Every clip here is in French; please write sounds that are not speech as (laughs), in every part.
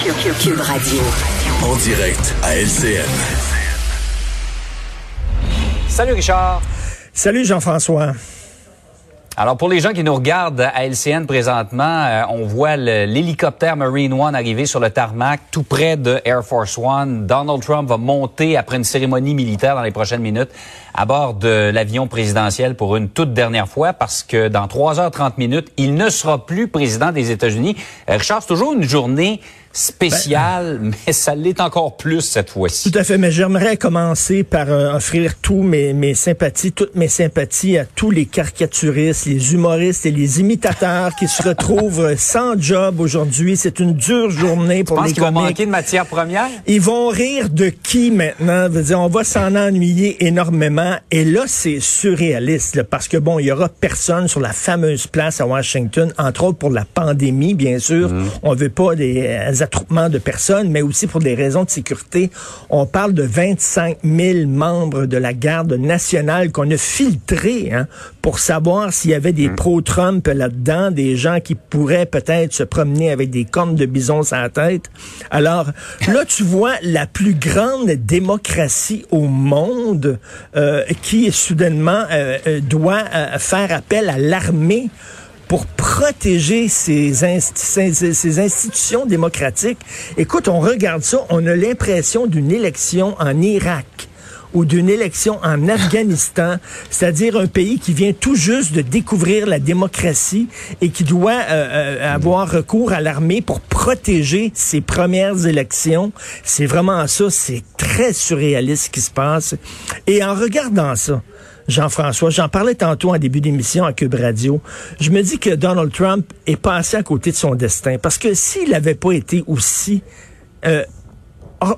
Cube Radio. En direct à LCN. Salut Richard. Salut Jean-François. Alors pour les gens qui nous regardent à LCN présentement, euh, on voit l'hélicoptère Marine One arriver sur le tarmac tout près de Air Force One. Donald Trump va monter après une cérémonie militaire dans les prochaines minutes à bord de l'avion présidentiel pour une toute dernière fois parce que dans 3h30 minutes, il ne sera plus président des États-Unis. Euh, Richard, c'est toujours une journée spécial, ben, (laughs) mais ça l'est encore plus cette fois-ci. Tout à fait, mais j'aimerais commencer par euh, offrir tous mes, mes sympathies, toutes mes sympathies à tous les caricaturistes, les humoristes et les imitateurs qui se retrouvent sans job aujourd'hui. C'est une dure journée pour les comiques. Vont manquer de matière première? Ils vont rire de qui maintenant? Veut dire, on va s'en ennuyer énormément. Et là, c'est surréaliste, parce que bon, il y aura personne sur la fameuse place à Washington, entre autres pour la pandémie, bien sûr. Mm. On veut pas des attroupements de personnes, mais aussi pour des raisons de sécurité. On parle de 25 000 membres de la garde nationale qu'on a filtrés hein, pour savoir s'il y avait des mm. pro-Trump là-dedans, des gens qui pourraient peut-être se promener avec des cornes de bison sur la tête. Alors là, tu vois la plus grande démocratie au monde euh, qui soudainement euh, euh, doit faire appel à l'armée pour protéger ces, institutions démocratiques. Écoute, on regarde ça, on a l'impression d'une élection en Irak ou d'une élection en Afghanistan, (laughs) c'est-à-dire un pays qui vient tout juste de découvrir la démocratie et qui doit euh, euh, avoir recours à l'armée pour protéger ses premières élections. C'est vraiment ça, c'est très surréaliste ce qui se passe. Et en regardant ça, Jean-François. J'en parlais tantôt en début d'émission à Cube Radio. Je me dis que Donald Trump est passé à côté de son destin parce que s'il n'avait pas été aussi euh,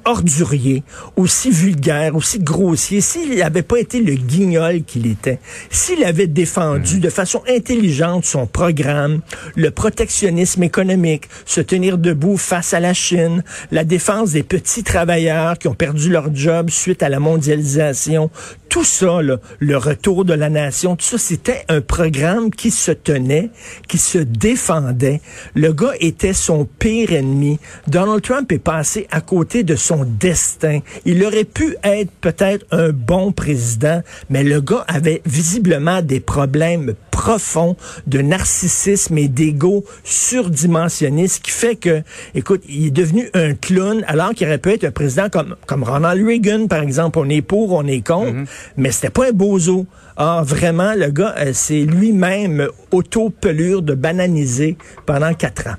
ordurier, aussi vulgaire, aussi grossier, s'il n'avait pas été le guignol qu'il était, s'il avait défendu mhm. de façon intelligente son programme, le protectionnisme économique, se tenir debout face à la Chine, la défense des petits travailleurs qui ont perdu leur job suite à la mondialisation, tout ça, le retour de la nation, tout ça, c'était un programme qui se tenait, qui se défendait. Le gars était son pire ennemi. Donald Trump est passé à côté de son destin. Il aurait pu être peut-être un bon président, mais le gars avait visiblement des problèmes profonds de narcissisme et d'ego surdimensionné, ce qui fait que, écoute, il est devenu un clown alors qu'il aurait pu être un président comme, comme Ronald Reagan, par exemple. On est pour, on est contre, mm-hmm. mais c'était pas un bozo. Ah, vraiment, le gars, euh, c'est lui-même auto-pelure de bananiser pendant quatre ans.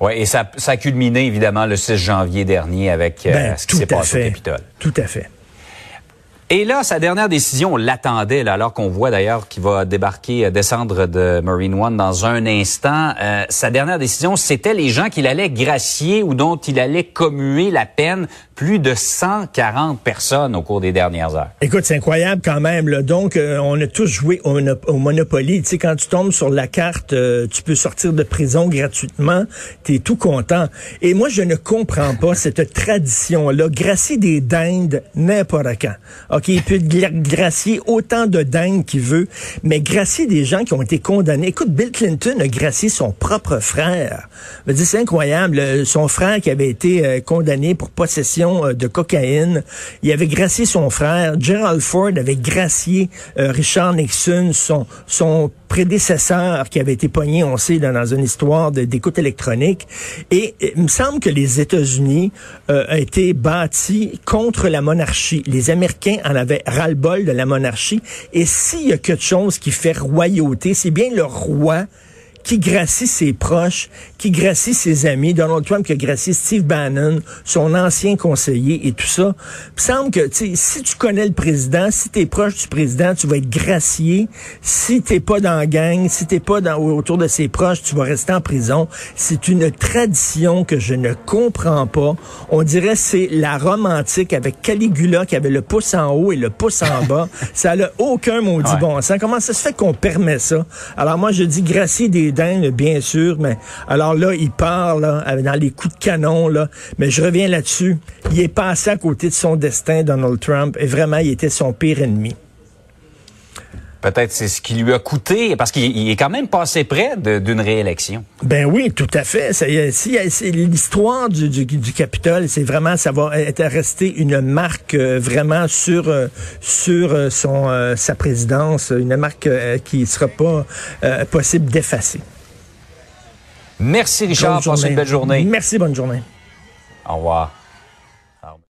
Oui, et ça, ça a culminé évidemment le 6 janvier dernier avec euh, ben, ce qui s'est passé au Capitole. Tout à fait. Et là, sa dernière décision, on l'attendait, alors qu'on voit d'ailleurs qu'il va débarquer, euh, descendre de Marine One dans un instant. Euh, sa dernière décision, c'était les gens qu'il allait gracier ou dont il allait commuer la peine. Plus de 140 personnes au cours des dernières heures. Écoute, c'est incroyable quand même. Là. Donc, euh, on a tous joué au, Monopoly. Tu sais, quand tu tombes sur la carte, tu peux sortir de prison gratuitement. Tu es tout content. Et moi, je ne comprends pas cette tradition-là. Gracier des dindes n'importe quand. Il peut gracier autant de dingues qu'il veut, mais gracier des gens qui ont été condamnés. Écoute, Bill Clinton a gracié son propre frère. C'est incroyable. Son frère qui avait été euh, condamné pour possession euh, de cocaïne, il avait gracié son frère. Gerald Ford avait gracié euh, Richard Nixon, son, son prédécesseur qui avait été pogné, on sait, dans, une histoire d'écoute électronique. Et il me semble que les États-Unis euh, ont été bâtis contre la monarchie. Les Américains en avaient ras-le-bol de la monarchie. Et s'il y a quelque chose qui fait royauté, c'est bien le roi qui gracie ses proches, qui gracie ses amis. Donald Trump qui a gracié Steve Bannon, son ancien conseiller et tout ça. Il me semble que si tu connais le président, si tu es proche du président, tu vas être gracié. Si t'es pas dans la gang, si t'es pas dans, autour de ses proches, tu vas rester en prison. C'est une tradition que je ne comprends pas. On dirait c'est la Rome antique avec Caligula qui avait le pouce en haut et le pouce en (laughs) bas. ça n'a aucun maudit bon sens. Comment ça se fait qu'on permet ça? Alors moi, je dis gracier des bien sûr, mais alors là, il parle dans les coups de canon, là, mais je reviens là-dessus. Il est passé à côté de son destin, Donald Trump, et vraiment, il était son pire ennemi. Peut-être c'est ce qui lui a coûté, parce qu'il est quand même passé près d'une réélection. Ben oui, tout à fait. C'est l'histoire du, du, Capitole, c'est vraiment, ça va être resté une marque euh, vraiment sur euh, sur euh, son sa présidence, une marque qui ne sera pas possible d'effacer. Merci Richard, passe une belle journée. Merci, bonne journée. Au revoir.